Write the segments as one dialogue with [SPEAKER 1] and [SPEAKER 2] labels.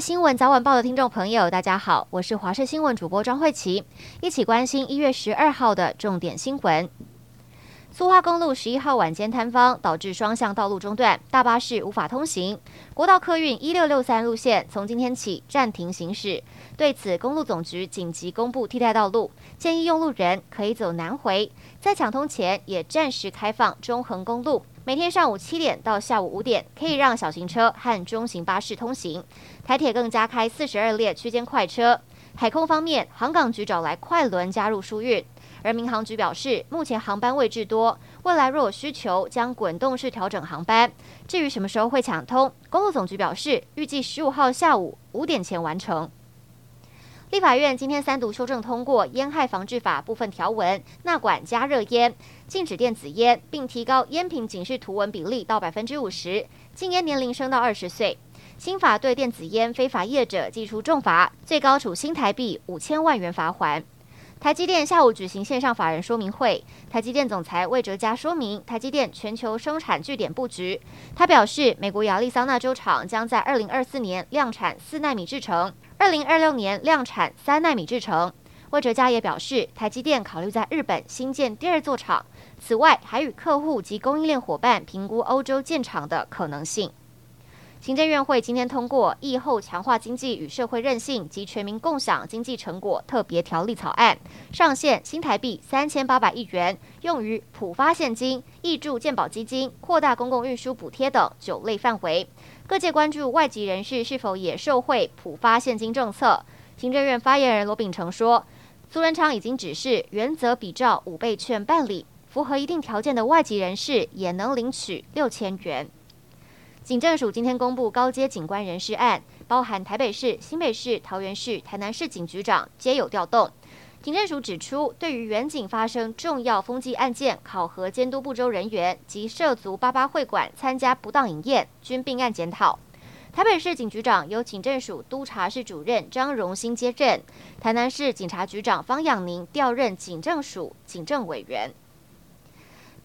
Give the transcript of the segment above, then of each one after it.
[SPEAKER 1] 新闻早晚报的听众朋友，大家好，我是华视新闻主播张慧琪，一起关心一月十二号的重点新闻。苏花公路十一号晚间坍方，导致双向道路中断，大巴士无法通行。国道客运一六六三路线从今天起暂停行驶。对此，公路总局紧急公布替代道路，建议用路人可以走南回。在抢通前，也暂时开放中横公路，每天上午七点到下午五点，可以让小型车和中型巴士通行。台铁更加开四十二列区间快车。海空方面，航港局找来快轮加入疏运。而民航局表示，目前航班位置多，未来若有需求，将滚动式调整航班。至于什么时候会抢通，公路总局表示，预计十五号下午五点前完成。立法院今天三读修正通过《烟害防治法》部分条文，纳管加热烟，禁止电子烟，并提高烟品警示图文比例到百分之五十，禁烟年龄升到二十岁。新法对电子烟非法业者祭出重罚，最高处新台币五千万元罚款。台积电下午举行线上法人说明会，台积电总裁魏哲嘉说明台积电全球生产据点布局。他表示，美国亚利桑那州厂将在二零二四年量产四纳米制程，二零二六年量产三纳米制程。魏哲嘉也表示，台积电考虑在日本新建第二座厂，此外还与客户及供应链伙伴评估欧洲建厂的可能性。行政院会今天通过《疫后强化经济与社会韧性及全民共享经济成果特别条例草案》，上限新台币三千八百亿元，用于普发现金、挹注健保基金、扩大公共运输补贴等九类范围。各界关注外籍人士是否也受惠普发现金政策。行政院发言人罗秉成说，苏贞昌已经指示原则比照五倍券办理，符合一定条件的外籍人士也能领取六千元。警政署今天公布高阶警官人事案，包含台北市、新北市、桃园市、台南市警局长皆有调动。警政署指出，对于员警发生重要风纪案件，考核监督部州人员及涉足八八会馆参加不当饮宴，均并案检讨。台北市警局长由警政署督察室主任张荣兴接任，台南市警察局长方养宁调任警政署警政委员。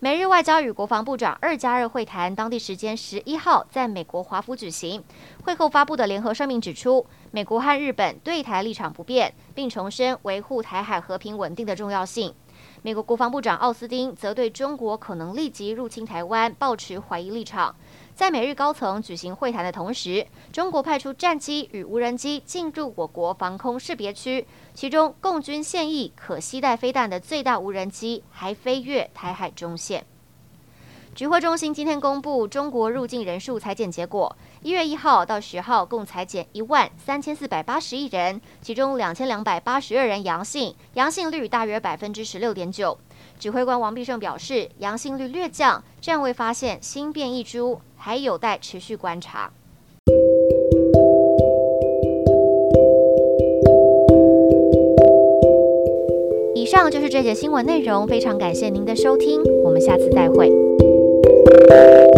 [SPEAKER 1] 美日外交与国防部长二加二会谈，当地时间十一号在美国华府举行。会后发布的联合声明指出，美国和日本对台立场不变，并重申维护台海和平稳定的重要性。美国国防部长奥斯汀则对中国可能立即入侵台湾抱持怀疑立场。在美日高层举行会谈的同时，中国派出战机与无人机进入我国防空识别区，其中共军现役可携带飞弹的最大无人机还飞越台海中线。指挥中心今天公布中国入境人数采检结果，一月一号到十号共采检一万三千四百八十一人，其中两千两百八十二人阳性，阳性率大约百分之十六点九。指挥官王必胜表示，阳性率略降，暂未发现新变异株，还有待持续观察。以上就是这节新闻内容，非常感谢您的收听，我们下次再会。you.